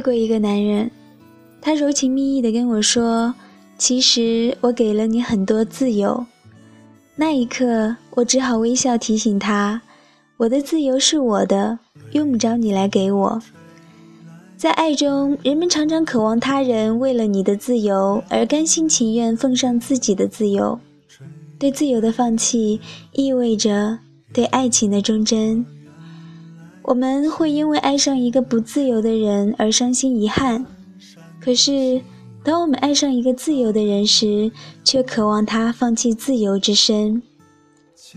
爱过一个男人，他柔情蜜意的跟我说：“其实我给了你很多自由。”那一刻，我只好微笑提醒他：“我的自由是我的，用不着你来给我。”在爱中，人们常常渴望他人为了你的自由而甘心情愿奉上自己的自由。对自由的放弃，意味着对爱情的忠贞。我们会因为爱上一个不自由的人而伤心遗憾，可是当我们爱上一个自由的人时，却渴望他放弃自由之身。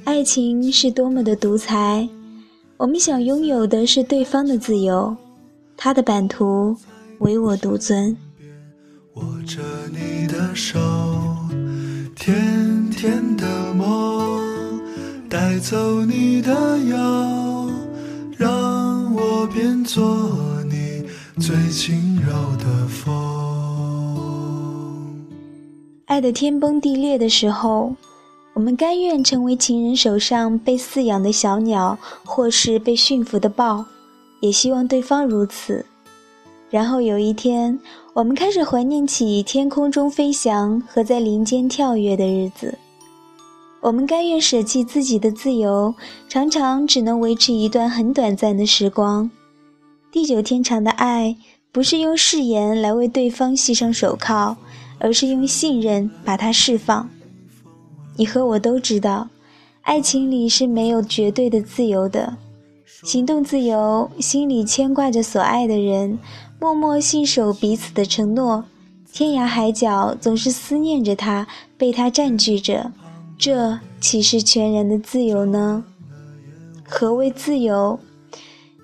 爱情是多么的独裁，我们想拥有的是对方的自由。他的版图唯我独尊。握着你的手，甜甜的梦，带走你的忧，做你最轻柔的风。爱得天崩地裂的时候，我们甘愿成为情人手上被饲养的小鸟，或是被驯服的豹。也希望对方如此。然后有一天，我们开始怀念起天空中飞翔和在林间跳跃的日子。我们甘愿舍弃自己的自由，常常只能维持一段很短暂的时光。地久天长的爱，不是用誓言来为对方系上手铐，而是用信任把它释放。你和我都知道，爱情里是没有绝对的自由的。行动自由，心里牵挂着所爱的人，默默信守彼此的承诺，天涯海角总是思念着他，被他占据着，这岂是全然的自由呢？何谓自由？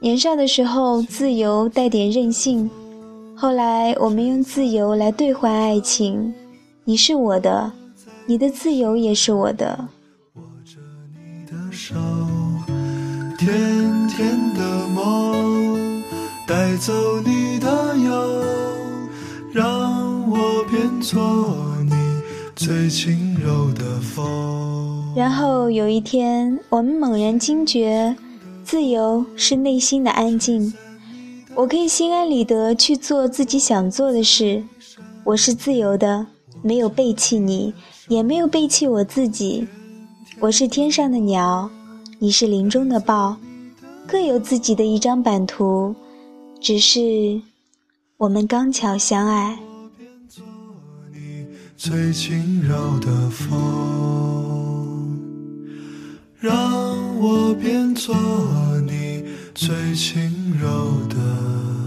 年少的时候，自由带点任性，后来我们用自由来兑换爱情，你是我的，你的自由也是我的。握着你的手。甜甜的梦，带走你的忧，让我变作你最轻柔的风。然后有一天，我们猛然惊觉，自由是内心的安静。我可以心安理得去做自己想做的事，我是自由的，没有背弃你，也没有背弃我自己。我是天上的鸟。你是林中的豹，各有自己的一张版图，只是我们刚巧相爱。最轻柔的风，让我变做你最轻柔的。